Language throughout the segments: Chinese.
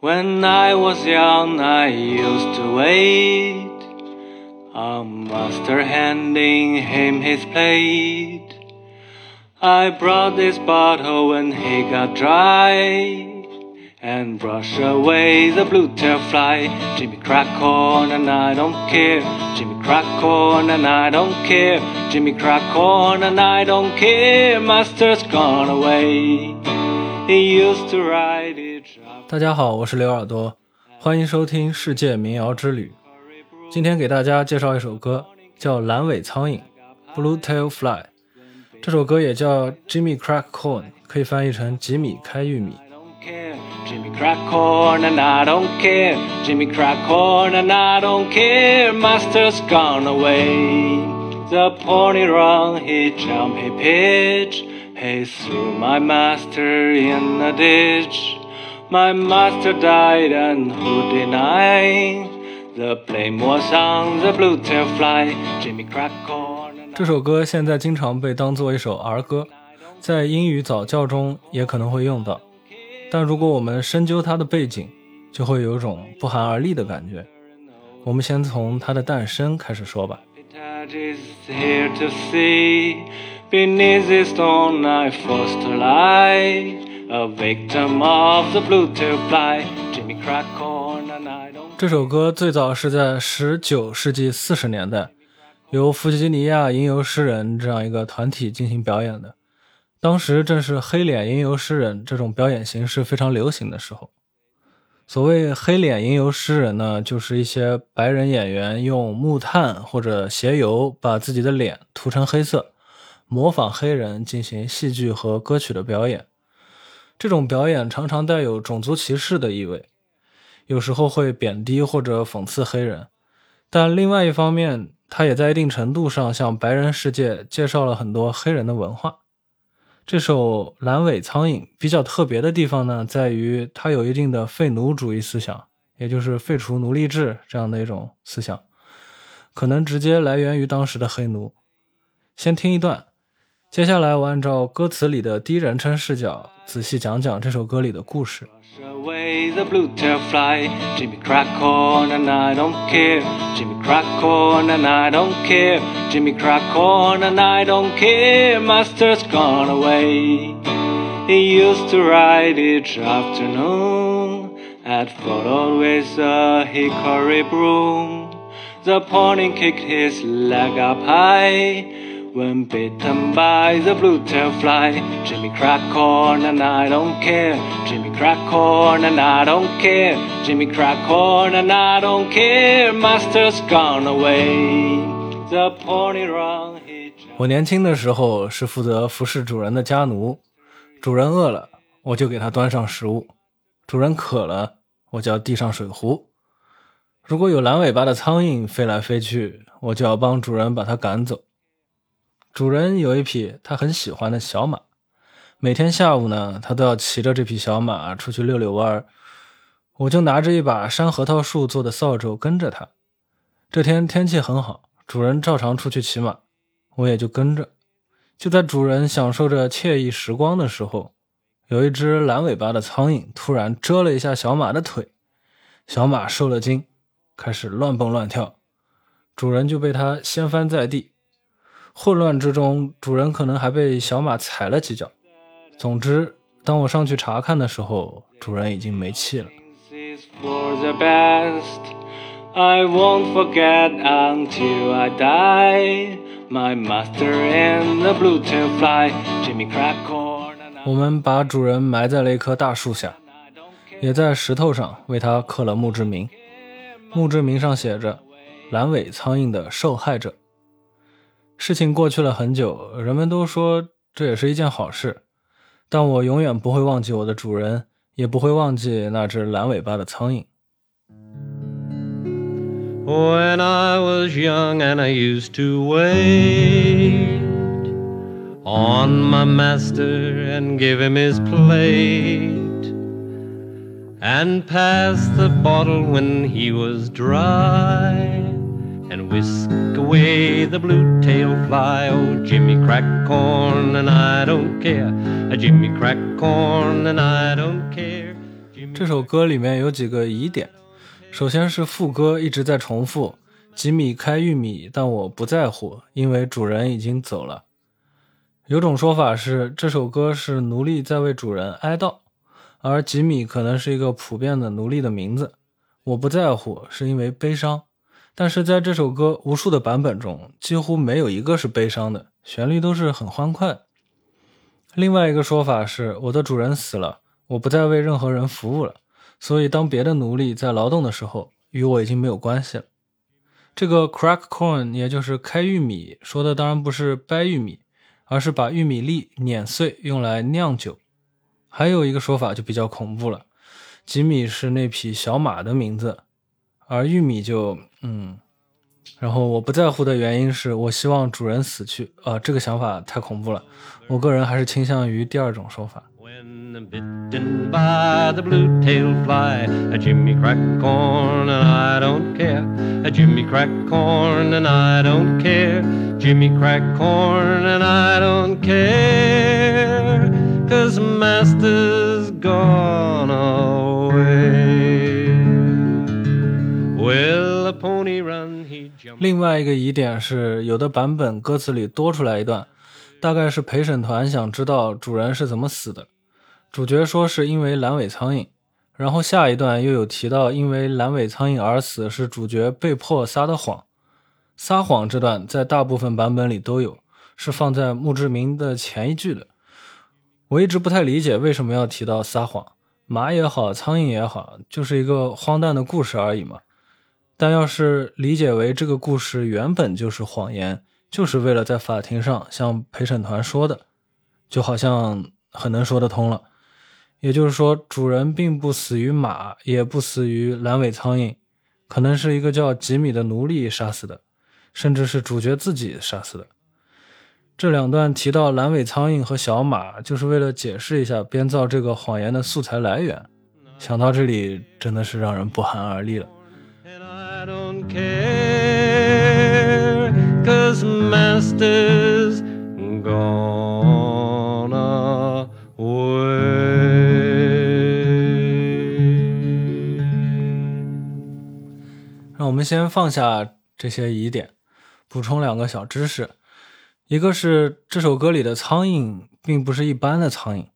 When I was young, I used to wait. A master handing him his plate. I brought this bottle when he got dry. And brush away the blue tail fly. Jimmy crack corn and I don't care. Jimmy crack corn and I don't care. Jimmy crack corn and I don't care. Master's gone away. He used to ride. 大家好，我是刘耳朵，欢迎收听世界民谣之旅。今天给大家介绍一首歌，叫《蓝尾苍蝇》（Blue Tail Fly）。这首歌也叫 Jimmy Crack Corn，可以翻译成吉米开玉米。Jimmy crack corn and I don't care. Jimmy crack corn and I don't care. Master's gone away. The pony run, he jump, he pitch. He threw my master in a ditch. My master died and who denied? The blame was on the blue tail fly. Jimmy crack corn and 这首歌现在经常被当做一首儿歌，在英语早教中也可能会用到。但如果我们深究它的背景，就会有种不寒而栗的感觉。我们先从它的诞生开始说吧。Beneath stone I forced to lie. A victim of the blue tail fly. Jimmy crack corn and I don't 这首歌最早是在19世纪40年代，由弗吉尼亚吟游诗人这样一个团体进行表演的。当时正是黑脸吟游诗人这种表演形式非常流行的时候。所谓黑脸吟游诗人呢，就是一些白人演员用木炭或者鞋油把自己的脸涂成黑色，模仿黑人进行戏剧和歌曲的表演。这种表演常常带有种族歧视的意味，有时候会贬低或者讽刺黑人，但另外一方面，它也在一定程度上向白人世界介绍了很多黑人的文化。这首《蓝尾苍蝇》比较特别的地方呢，在于它有一定的废奴主义思想，也就是废除奴隶制这样的一种思想，可能直接来源于当时的黑奴。先听一段，接下来我按照歌词里的第一人称视角，仔细讲讲这首歌里的故事。brush away the blue tail fly. Jimmy crack corn and I don't care. Jimmy crack corn and I don't care. Jimmy crack corn and I don't care. Master's gone away. He used to ride each afternoon at followed with a hickory broom. The pony kicked his leg up high when bitten by the blue tail fly. Jimmy crack corn and I don't care. Jimmy crack corn and I don't care. Jimmy crack corn and I don't care. Master's gone away. The pony run. 我年轻的时候是负责服侍主人的家奴，主人饿了，我就给他端上食物；主人渴了，我就要递上水壶。如果有蓝尾巴的苍蝇飞来飞去，我就要帮主人把它赶走。主人有一匹他很喜欢的小马，每天下午呢，他都要骑着这匹小马出去遛遛弯儿。我就拿着一把山核桃树做的扫帚跟着他。这天天气很好，主人照常出去骑马，我也就跟着。就在主人享受着惬意时光的时候，有一只蓝尾巴的苍蝇突然蛰了一下小马的腿，小马受了惊，开始乱蹦乱跳，主人就被它掀翻在地。混乱之中，主人可能还被小马踩了几脚。总之，当我上去查看的时候，主人已经没气了。我们把主人埋在了一棵大树下，也在石头上为他刻了墓志铭。墓志铭上写着“蓝尾苍蝇的受害者”。事情过去了很久，人们都说这也是一件好事，但我永远不会忘记我的主人，也不会忘记那只蓝尾巴的苍蝇。When I was young and I used to wait on my master and give him his plate and pass the bottle when he was dry and whisk away the blue tail fly. Oh, Jimmy crack corn and I don't care. Jimmy crack corn and I don't care. 这首歌里面有几个疑点，首先是副歌一直在重复“吉米开玉米，但我不在乎，因为主人已经走了”。有种说法是这首歌是奴隶在为主人哀悼，而吉米可能是一个普遍的奴隶的名字。我不在乎是因为悲伤，但是在这首歌无数的版本中，几乎没有一个是悲伤的，旋律都是很欢快。另外一个说法是我的主人死了。我不再为任何人服务了，所以当别的奴隶在劳动的时候，与我已经没有关系了。这个 crack corn 也就是开玉米，说的当然不是掰玉米，而是把玉米粒碾碎用来酿酒。还有一个说法就比较恐怖了，吉米是那匹小马的名字，而玉米就嗯，然后我不在乎的原因是我希望主人死去啊，这个想法太恐怖了，我个人还是倾向于第二种说法。bitten by the blue-tailed fly. A Jimmy crack corn and I don't care. A Jimmy crack corn and I don't care. Jimmy crack corn and I don't care. Cause master's gone away. 另外一个疑点是，有的版本歌词里多出来一段，大概是陪审团想知道主人是怎么死的。主角说是因为阑尾苍蝇，然后下一段又有提到因为阑尾苍蝇而死是主角被迫撒的谎。撒谎这段在大部分版本里都有，是放在墓志铭的前一句的。我一直不太理解为什么要提到撒谎，马也好，苍蝇也好，就是一个荒诞的故事而已嘛。但要是理解为这个故事原本就是谎言，就是为了在法庭上向陪审团说的，就好像很能说得通了。也就是说，主人并不死于马，也不死于阑尾苍蝇，可能是一个叫吉米的奴隶杀死的，甚至是主角自己杀死的。这两段提到阑尾苍蝇和小马，就是为了解释一下编造这个谎言的素材来源。想到这里，真的是让人不寒而栗了。Care cause master's gone away。让我们先放下这些疑点，补充两个小知识。一个是这首歌里的苍蝇并不是一般的苍蝇，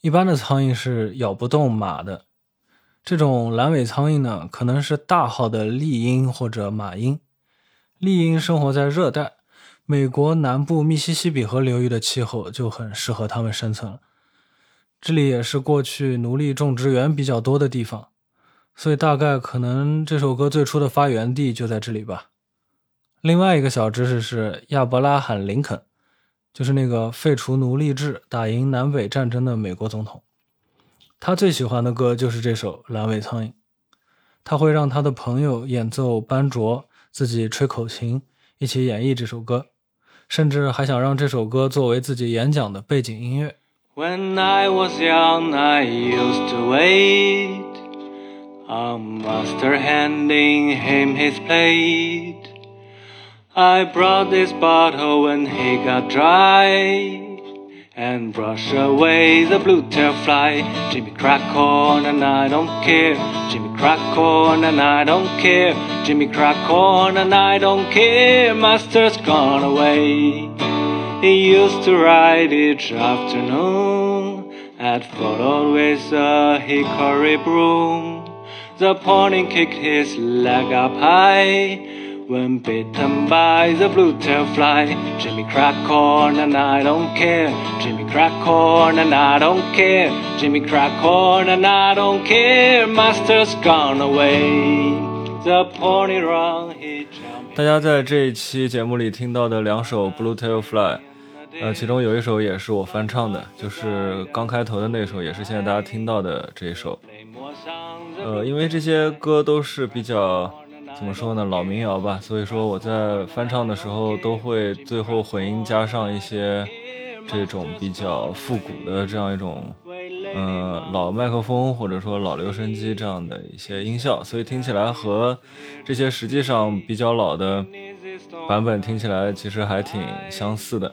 一般的苍蝇是咬不动马的。这种蓝尾苍蝇呢，可能是大号的丽鹰或者马鹰。丽鹰生活在热带，美国南部密西西比河流域的气候就很适合它们生存了。这里也是过去奴隶种植园比较多的地方。所以大概可能这首歌最初的发源地就在这里吧。另外一个小知识是亚伯拉罕·林肯，就是那个废除奴隶制、打赢南北战争的美国总统。他最喜欢的歌就是这首《阑尾苍蝇》。他会让他的朋友演奏班卓，自己吹口琴，一起演绎这首歌，甚至还想让这首歌作为自己演讲的背景音乐。When I was young, I used to wait. A master handing him his plate. I brought this bottle when he got dry and brush away the blue tail fly. Jimmy crack corn and I don't care. Jimmy crack corn and I don't care. Jimmy crack corn and I don't care. Master's gone away. He used to ride each afternoon at followed with a hickory broom. The pony kicked his leg up high when bitten by the blue-tail fly. Jimmy crack corn and I don't care. Jimmy crack corn and I don't care. Jimmy crack corn and I don't care. Master's gone away. The pony run he jumped. 大家在这一期节目里听到的两首《Blue Tail Fly》，呃，其中有一首也是我翻唱的，就是刚开头的那首，也是现在大家听到的这一首。呃，因为这些歌都是比较怎么说呢，老民谣吧，所以说我在翻唱的时候都会最后混音加上一些这种比较复古的这样一种，嗯，老麦克风或者说老留声机这样的一些音效，所以听起来和这些实际上比较老的版本听起来其实还挺相似的。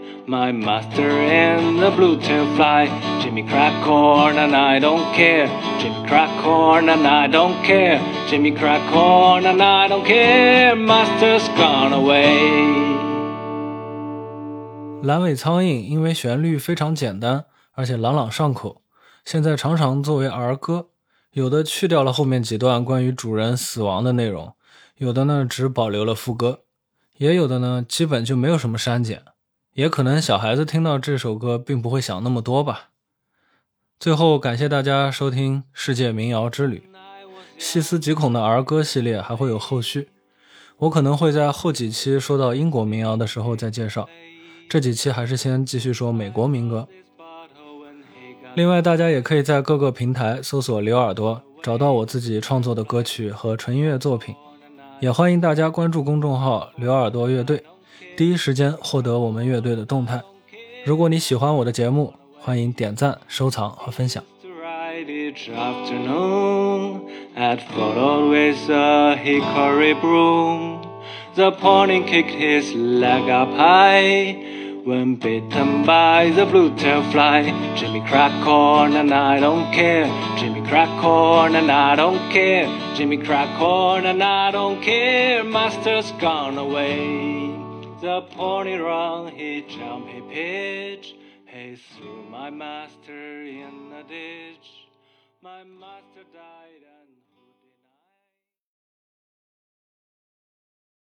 My master and the blue tail fly. Jimmy crack corn and I don't care. Jimmy crack corn and I don't care. Jimmy crack corn and I don't care. Master's gone away. 蓝尾苍蝇因为旋律非常简单，而且朗朗上口，现在常常作为儿歌。有的去掉了后面几段关于主人死亡的内容，有的呢只保留了副歌，也有的呢基本就没有什么删减。也可能小孩子听到这首歌并不会想那么多吧。最后感谢大家收听《世界民谣之旅》，细思极恐的儿歌系列还会有后续，我可能会在后几期说到英国民谣的时候再介绍。这几期还是先继续说美国民歌。另外，大家也可以在各个平台搜索“刘耳朵”，找到我自己创作的歌曲和纯音乐作品。也欢迎大家关注公众号“刘耳朵乐队”。第一时间获得我们乐队的动态。如果你喜欢我的节目，欢迎点赞、收藏和分享。each afternoon at followed with a hickory broom. The pony kicked his leg up high when bitten by the blue-tailed fly. Jimmy crack corn and I don't care. Jimmy crack corn and I don't care. Jimmy crack corn and I don't care. Master's gone away. The pony run, he jump, he pitch. He threw my master in a ditch. My master died.